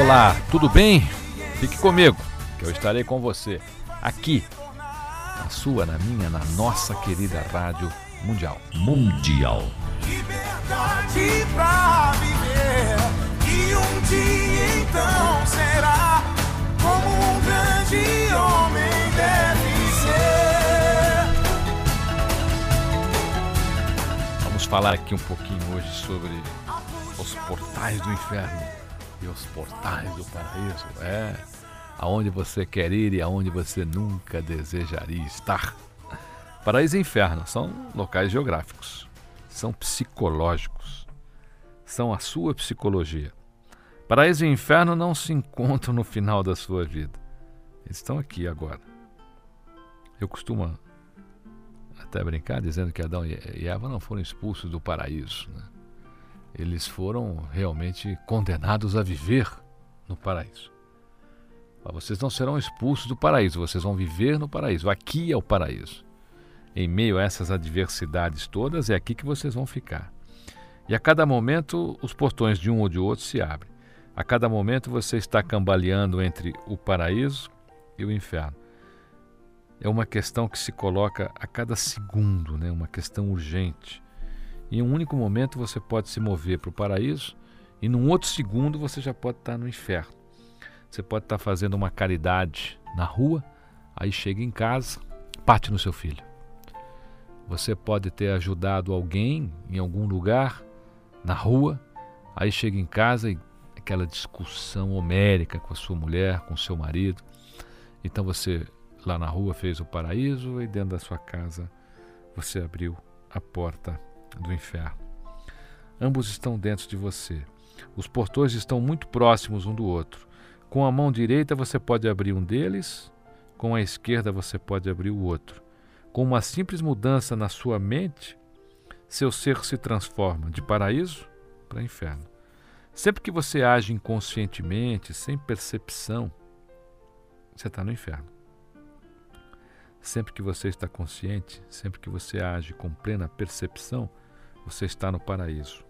Olá, tudo bem? Fique comigo, que eu estarei com você aqui, na sua, na minha, na nossa querida Rádio Mundial. Mundial. liberdade pra viver. E um dia então será como um grande homem deve ser. Vamos falar aqui um pouquinho hoje sobre os portais do inferno e os portais do paraíso. É, aonde você quer ir e aonde você nunca desejaria estar. Paraíso e inferno são locais geográficos, são psicológicos, são a sua psicologia. Paraíso e inferno não se encontram no final da sua vida. Eles estão aqui agora. Eu costumo até brincar dizendo que Adão e Eva não foram expulsos do paraíso. né? Eles foram realmente condenados a viver no paraíso. Mas vocês não serão expulsos do paraíso, vocês vão viver no paraíso. Aqui é o paraíso. Em meio a essas adversidades todas, é aqui que vocês vão ficar. E a cada momento, os portões de um ou de outro se abrem. A cada momento, você está cambaleando entre o paraíso e o inferno é uma questão que se coloca a cada segundo, né? uma questão urgente. Em um único momento você pode se mover para o paraíso e num outro segundo você já pode estar no inferno. Você pode estar fazendo uma caridade na rua, aí chega em casa, bate no seu filho. Você pode ter ajudado alguém em algum lugar, na rua, aí chega em casa e aquela discussão homérica com a sua mulher, com o seu marido. Então você lá na rua fez o paraíso e dentro da sua casa você abriu a porta do inferno. Ambos estão dentro de você. Os portões estão muito próximos um do outro. Com a mão direita você pode abrir um deles, com a esquerda você pode abrir o outro. Com uma simples mudança na sua mente, seu ser se transforma de paraíso para inferno. Sempre que você age inconscientemente, sem percepção, você está no inferno. Sempre que você está consciente, sempre que você age com plena percepção, você está no paraíso.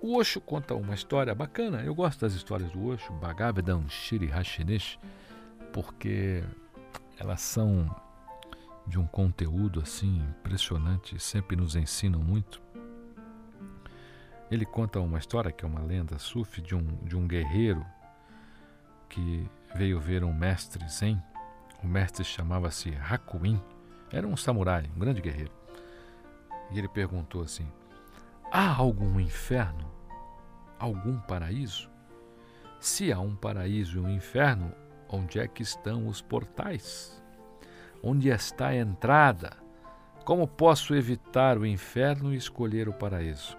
O Osho conta uma história bacana. Eu gosto das histórias do Osho, Bhagavatam Shri Hashinesh, porque elas são de um conteúdo assim impressionante, sempre nos ensinam muito. Ele conta uma história que é uma lenda sufi de um, de um guerreiro que veio ver um mestre zen o mestre chamava-se Hakuin, era um samurai, um grande guerreiro. E ele perguntou assim: Há algum inferno? Algum paraíso? Se há um paraíso e um inferno, onde é que estão os portais? Onde está a entrada? Como posso evitar o inferno e escolher o paraíso?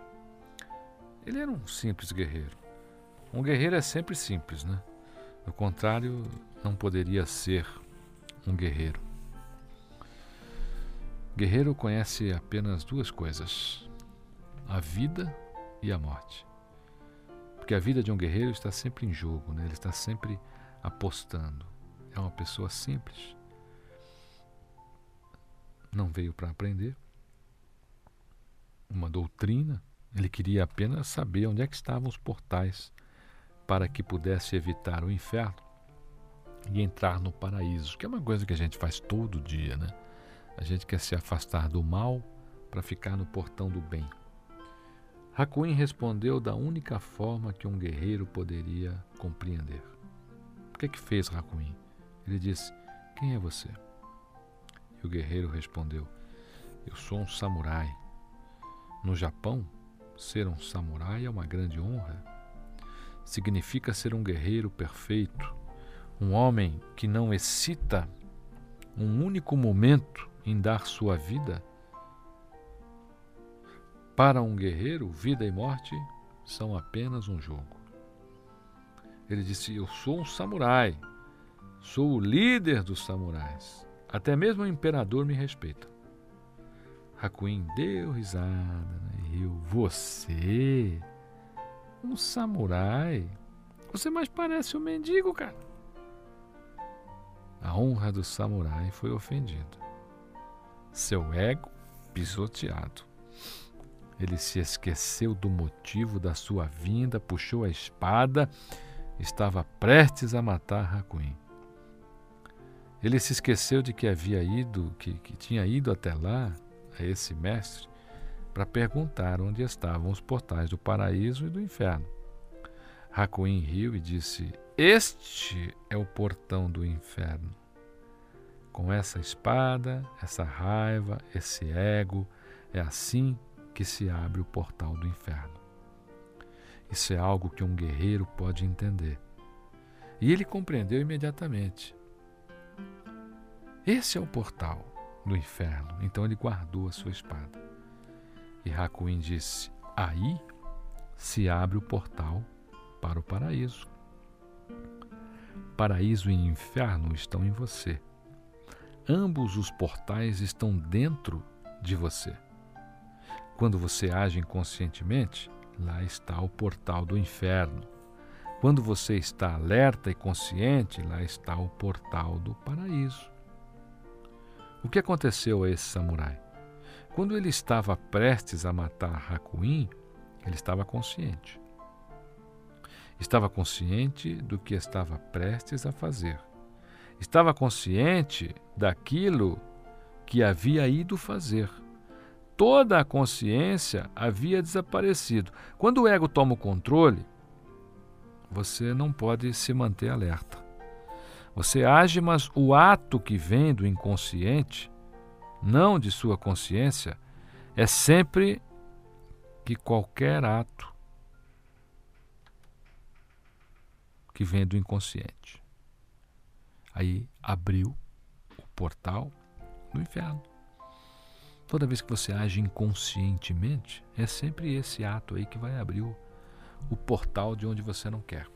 Ele era um simples guerreiro. Um guerreiro é sempre simples, né? Do contrário, não poderia ser um guerreiro. Guerreiro conhece apenas duas coisas: a vida e a morte. Porque a vida de um guerreiro está sempre em jogo, né? ele está sempre apostando. É uma pessoa simples. Não veio para aprender uma doutrina, ele queria apenas saber onde é que estavam os portais para que pudesse evitar o inferno e entrar no paraíso, que é uma coisa que a gente faz todo dia, né? A gente quer se afastar do mal para ficar no portão do bem. Hakuin respondeu da única forma que um guerreiro poderia compreender. O que é que fez Hakuin? Ele disse: Quem é você? E o guerreiro respondeu: Eu sou um samurai. No Japão, ser um samurai é uma grande honra. Significa ser um guerreiro perfeito, um homem que não excita um único momento em dar sua vida. Para um guerreiro, vida e morte são apenas um jogo. Ele disse: Eu sou um samurai, sou o líder dos samurais. Até mesmo o imperador me respeita. Hakuin deu risada né, e riu. Você? Um samurai? Você mais parece um mendigo, cara. A honra do samurai foi ofendida. Seu ego pisoteado. Ele se esqueceu do motivo da sua vinda, puxou a espada, estava prestes a matar Hakuin. Ele se esqueceu de que havia ido, que, que tinha ido até lá a esse mestre para perguntar onde estavam os portais do paraíso e do inferno. Hakuin riu e disse: Este é o portão do inferno. Com essa espada, essa raiva, esse ego, é assim que se abre o portal do inferno. Isso é algo que um guerreiro pode entender. E ele compreendeu imediatamente. Esse é o portal do inferno. Então ele guardou a sua espada. E Hakuin disse: Aí se abre o portal para o paraíso. Paraíso e inferno estão em você. Ambos os portais estão dentro de você. Quando você age inconscientemente, lá está o portal do inferno. Quando você está alerta e consciente, lá está o portal do paraíso. O que aconteceu a esse samurai? Quando ele estava prestes a matar Hakuin, ele estava consciente. Estava consciente do que estava prestes a fazer. Estava consciente daquilo que havia ido fazer. Toda a consciência havia desaparecido. Quando o ego toma o controle, você não pode se manter alerta. Você age, mas o ato que vem do inconsciente, não de sua consciência, é sempre que qualquer ato que vem do inconsciente. Aí abriu o portal do inferno. Toda vez que você age inconscientemente, é sempre esse ato aí que vai abrir o, o portal de onde você não quer.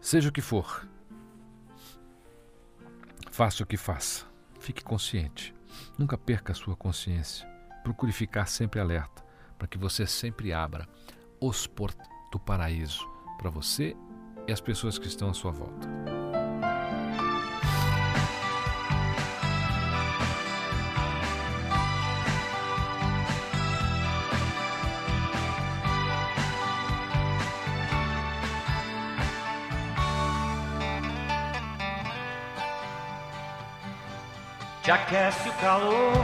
Seja o que for, faça o que faça, fique consciente. Nunca perca a sua consciência. Procure ficar sempre alerta, para que você sempre abra os portos do paraíso para você e as pessoas que estão à sua volta. te aquece o calor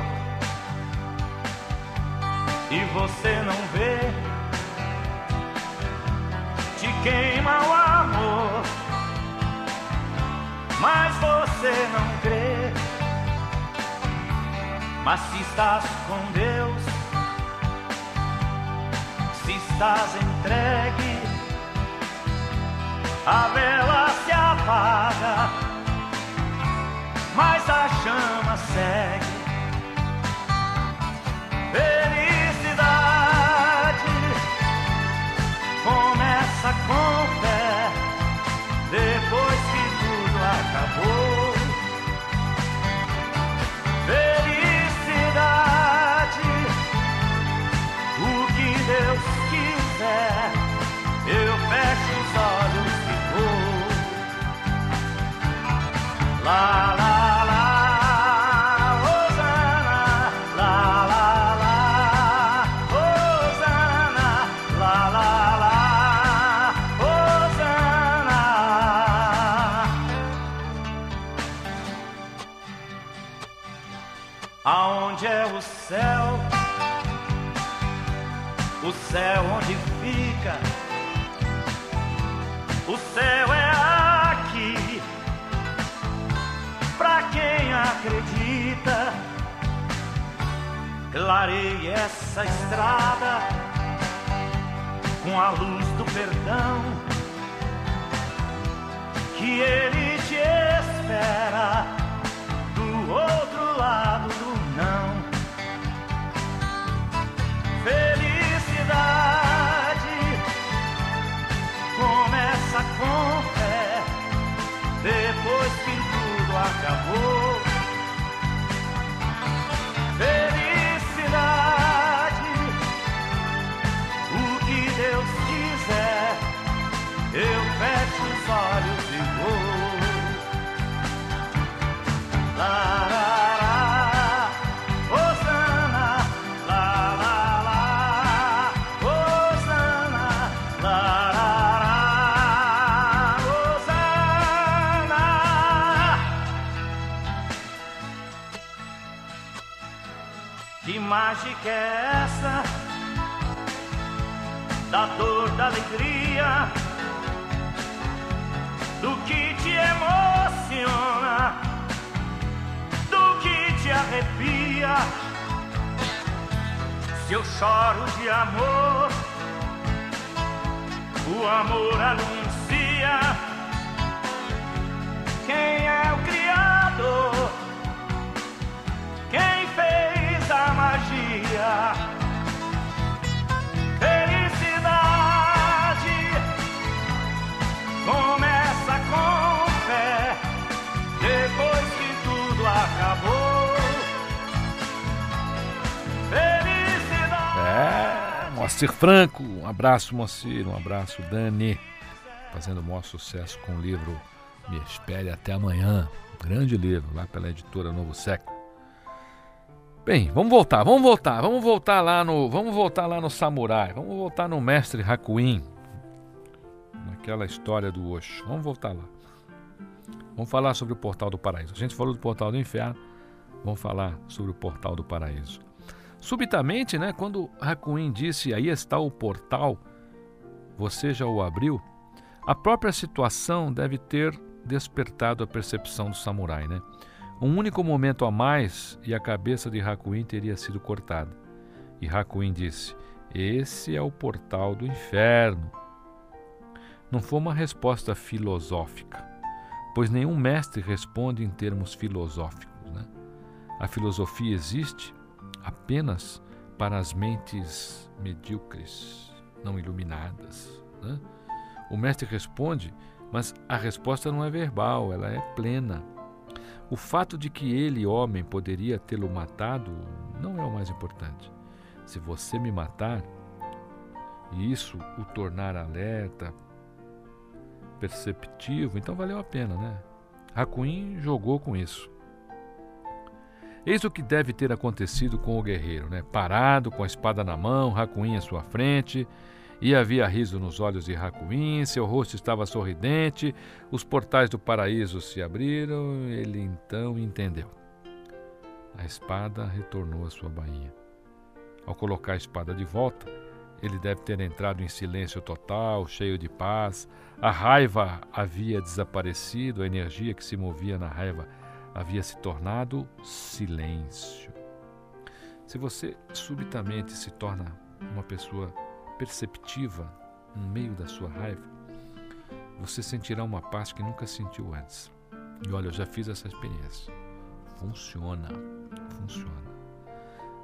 e você não vê, queima o amor, mas você não crê. Mas se estás com Deus, se estás entregue, a vela se apaga mas a chama segue. Felicidade começa clarei essa estrada com a luz do perdão. Que ele te espera do outro lado do não. Felicidade começa com fé, depois que tudo acabou. Mágica é essa? Da dor, da alegria, do que te emociona, do que te arrepia. Se eu choro de amor, o amor anuncia quem Felicidade começa com fé, depois que tudo acabou. Felicidade. É, Moacir Franco. Um abraço, Moacir. Um abraço, Dani. Fazendo o maior sucesso com o livro Me Espere Até Amanhã. Grande livro, lá pela editora Novo Século. Bem, vamos voltar, vamos voltar, vamos voltar lá no, vamos voltar lá no samurai, vamos voltar no mestre Hakuin, naquela história do Osho. Vamos voltar lá. Vamos falar sobre o portal do paraíso. A gente falou do portal do inferno, vamos falar sobre o portal do paraíso. Subitamente, né, quando Hakuin disse aí está o portal, você já o abriu, a própria situação deve ter despertado a percepção do samurai, né? Um único momento a mais e a cabeça de Hakuin teria sido cortada. E Hakuin disse: Esse é o portal do inferno. Não foi uma resposta filosófica, pois nenhum mestre responde em termos filosóficos. Né? A filosofia existe apenas para as mentes medíocres, não iluminadas. Né? O mestre responde, mas a resposta não é verbal, ela é plena. O fato de que ele, homem, poderia tê-lo matado não é o mais importante. Se você me matar e isso o tornar alerta, perceptivo, então valeu a pena, né? Hakuin jogou com isso. Eis o que deve ter acontecido com o guerreiro, né? Parado, com a espada na mão, Hakuin à sua frente, e havia riso nos olhos de Hakuin, seu rosto estava sorridente, os portais do paraíso se abriram, ele então entendeu. A espada retornou à sua bainha. Ao colocar a espada de volta, ele deve ter entrado em silêncio total, cheio de paz. A raiva havia desaparecido, a energia que se movia na raiva havia se tornado silêncio. Se você subitamente se torna uma pessoa perceptiva no meio da sua raiva, você sentirá uma paz que nunca sentiu antes. E olha, eu já fiz essa experiência. Funciona, funciona.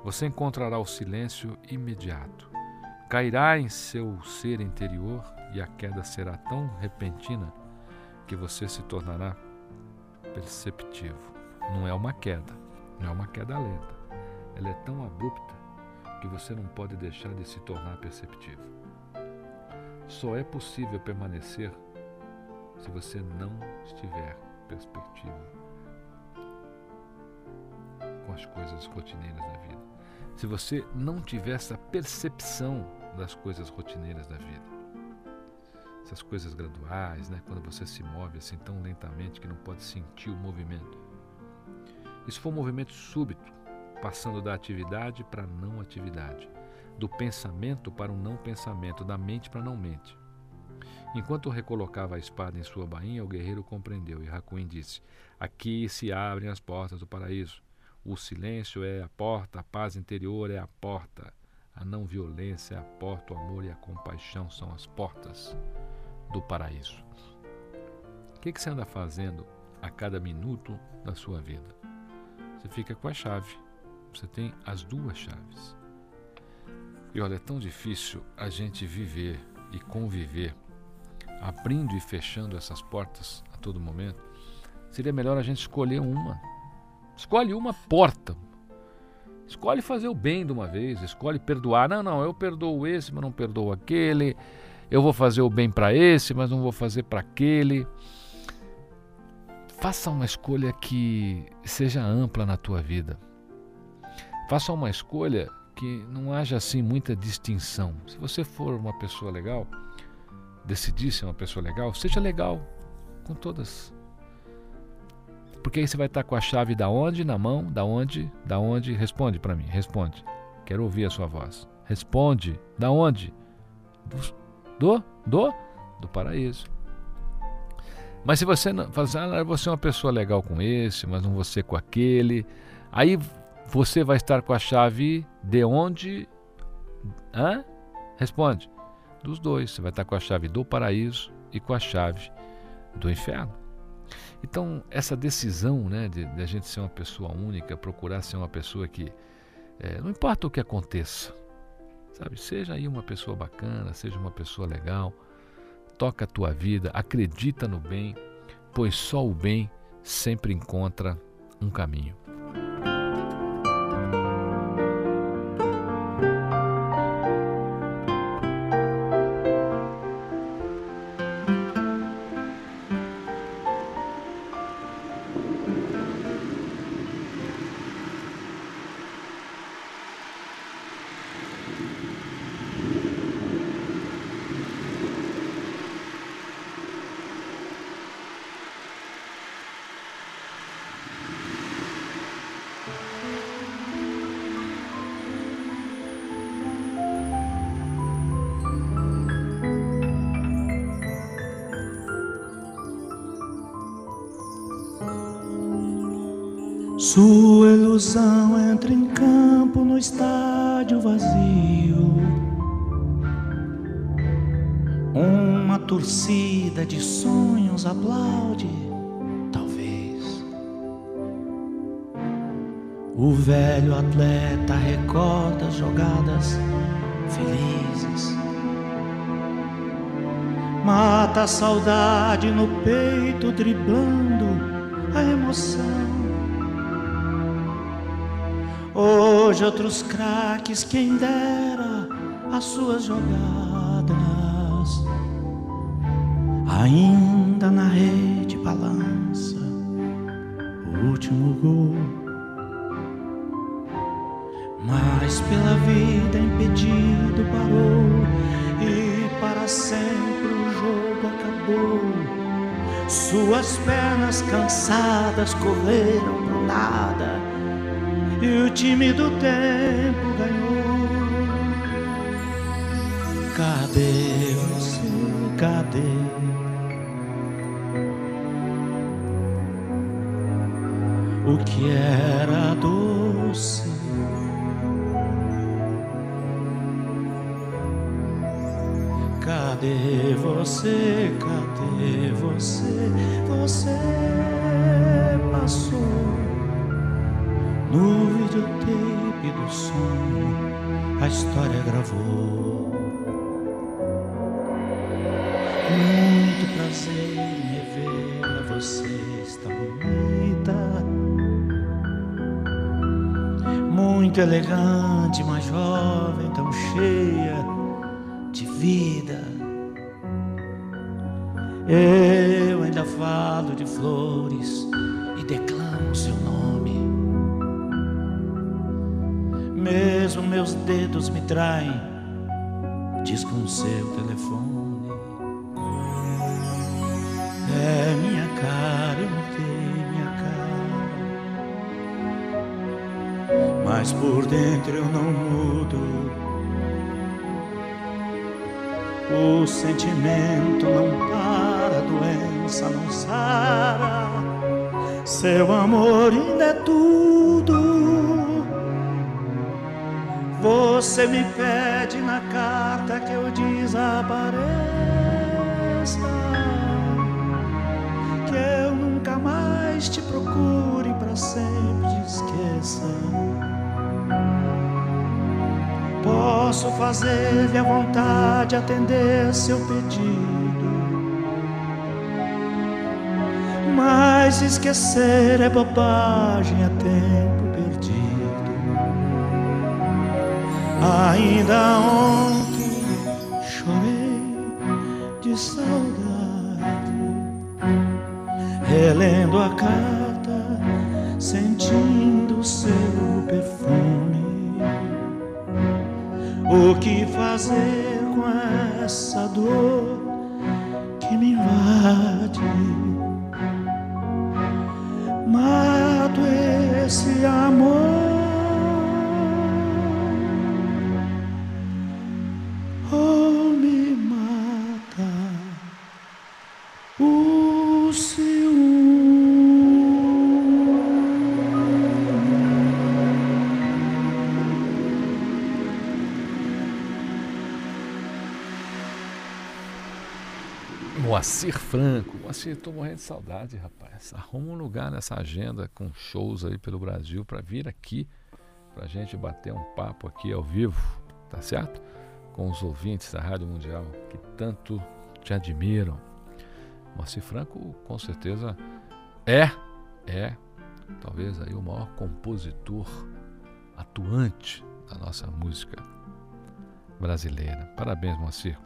Você encontrará o silêncio imediato. Cairá em seu ser interior e a queda será tão repentina que você se tornará perceptivo. Não é uma queda, não é uma queda lenta. Ela é tão abrupta que você não pode deixar de se tornar perceptivo. Só é possível permanecer se você não estiver perspectivo. com as coisas rotineiras da vida, se você não tiver essa percepção das coisas rotineiras da vida, essas coisas graduais, né? quando você se move assim tão lentamente que não pode sentir o movimento. Isso foi um movimento súbito, passando da atividade para a não atividade, do pensamento para o não pensamento, da mente para a não mente. Enquanto recolocava a espada em sua bainha, o guerreiro compreendeu e Hakuin disse: Aqui se abrem as portas do paraíso. O silêncio é a porta, a paz interior é a porta, a não violência é a porta, o amor e a compaixão são as portas do paraíso. O que, que você anda fazendo a cada minuto da sua vida? Você fica com a chave. Você tem as duas chaves. E olha, é tão difícil a gente viver e conviver abrindo e fechando essas portas a todo momento. Seria melhor a gente escolher uma. Escolhe uma porta. Escolhe fazer o bem de uma vez, escolhe perdoar. Não, não, eu perdoo esse, mas não perdoo aquele. Eu vou fazer o bem para esse, mas não vou fazer para aquele. Faça uma escolha que seja ampla na tua vida. Faça uma escolha que não haja assim muita distinção. Se você for uma pessoa legal, decidir ser uma pessoa legal, seja legal com todas. Porque aí você vai estar com a chave da onde na mão, da onde, da onde, responde para mim, responde. Quero ouvir a sua voz. Responde, da onde? Do, do, do paraíso. Mas se você não fazer, assim, ah, você é uma pessoa legal com esse, mas não você com aquele, aí você vai estar com a chave de onde? Hã? Responde dos dois. Você vai estar com a chave do paraíso e com a chave do inferno. Então, essa decisão né, de, de a gente ser uma pessoa única, procurar ser uma pessoa que, é, não importa o que aconteça, sabe, seja aí uma pessoa bacana, seja uma pessoa legal, toca a tua vida, acredita no bem, pois só o bem sempre encontra um caminho. Sua ilusão entra em campo no estádio vazio. Uma torcida de sonhos aplaude, talvez. O velho atleta recorda as jogadas felizes. Mata a saudade no peito, driblando a emoção. Hoje outros craques, quem dera as suas jogadas, ainda na rede balança o último gol. Mas pela vida impedido parou e para sempre o jogo acabou. Suas pernas cansadas correram pro nada e o time do tempo ganhou. Cadê você? Cadê? O que era doce? Cadê você? Cadê você? Você passou. No videotape do sonho, a história gravou. Muito prazer em rever você está bonita. Muito elegante, mas jovem, tão cheia de vida. Eu ainda falo de flores dedos me traem, diz com seu telefone. É minha cara, eu mudei minha cara. Mas por dentro eu não mudo. O sentimento não para, a doença não sara. Seu amor ainda é tudo. Você me pede na carta que eu desapareça. Que eu nunca mais te procure para sempre te esqueça. Posso fazer-lhe a vontade, atender seu pedido. Mas esquecer é bobagem, é tempo Ainda ontem chorei de saudade, relendo a carta, sentindo seu perfume. O que fazer com essa dor que me invade? Mato esse amor. Moacir Franco. Moacir, tô morrendo de saudade, rapaz. Arruma um lugar nessa agenda com shows aí pelo Brasil para vir aqui, pra gente bater um papo aqui ao vivo, tá certo? Com os ouvintes da Rádio Mundial que tanto te admiram. Moacir Franco, com certeza, é, é, talvez aí o maior compositor atuante da nossa música brasileira. Parabéns, Moacir.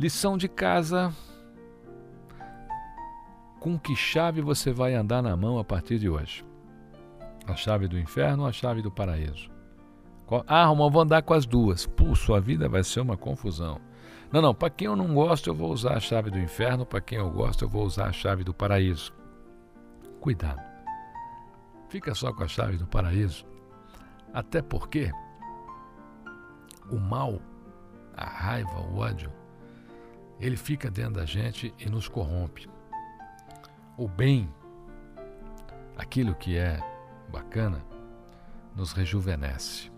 Lição de casa. Com que chave você vai andar na mão a partir de hoje? A chave do inferno ou a chave do paraíso? Ah, Romão, vou andar com as duas. Pô, sua vida vai ser uma confusão. Não, não, para quem eu não gosto, eu vou usar a chave do inferno, para quem eu gosto, eu vou usar a chave do paraíso. Cuidado. Fica só com a chave do paraíso. Até porque o mal, a raiva, o ódio, ele fica dentro da gente e nos corrompe. O bem, aquilo que é bacana, nos rejuvenesce.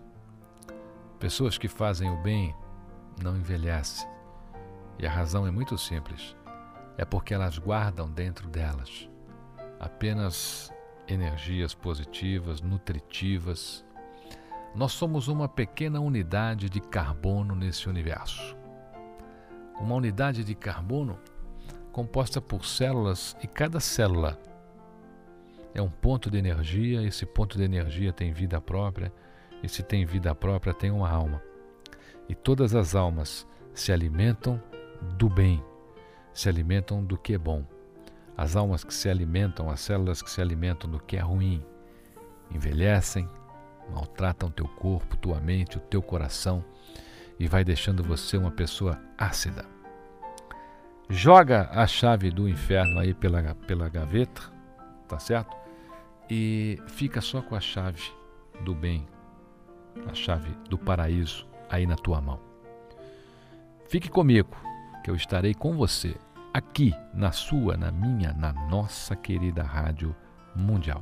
Pessoas que fazem o bem não envelhecem. E a razão é muito simples. É porque elas guardam dentro delas apenas energias positivas, nutritivas. Nós somos uma pequena unidade de carbono nesse universo uma unidade de carbono composta por células e cada célula é um ponto de energia. Esse ponto de energia tem vida própria, e se tem vida própria, tem uma alma. E todas as almas se alimentam do bem, se alimentam do que é bom. As almas que se alimentam, as células que se alimentam do que é ruim, envelhecem, maltratam teu corpo, tua mente, o teu coração e vai deixando você uma pessoa ácida. Joga a chave do inferno aí pela, pela gaveta, tá certo? E fica só com a chave do bem, a chave do paraíso aí na tua mão. Fique comigo, que eu estarei com você aqui na sua, na minha, na nossa querida Rádio Mundial.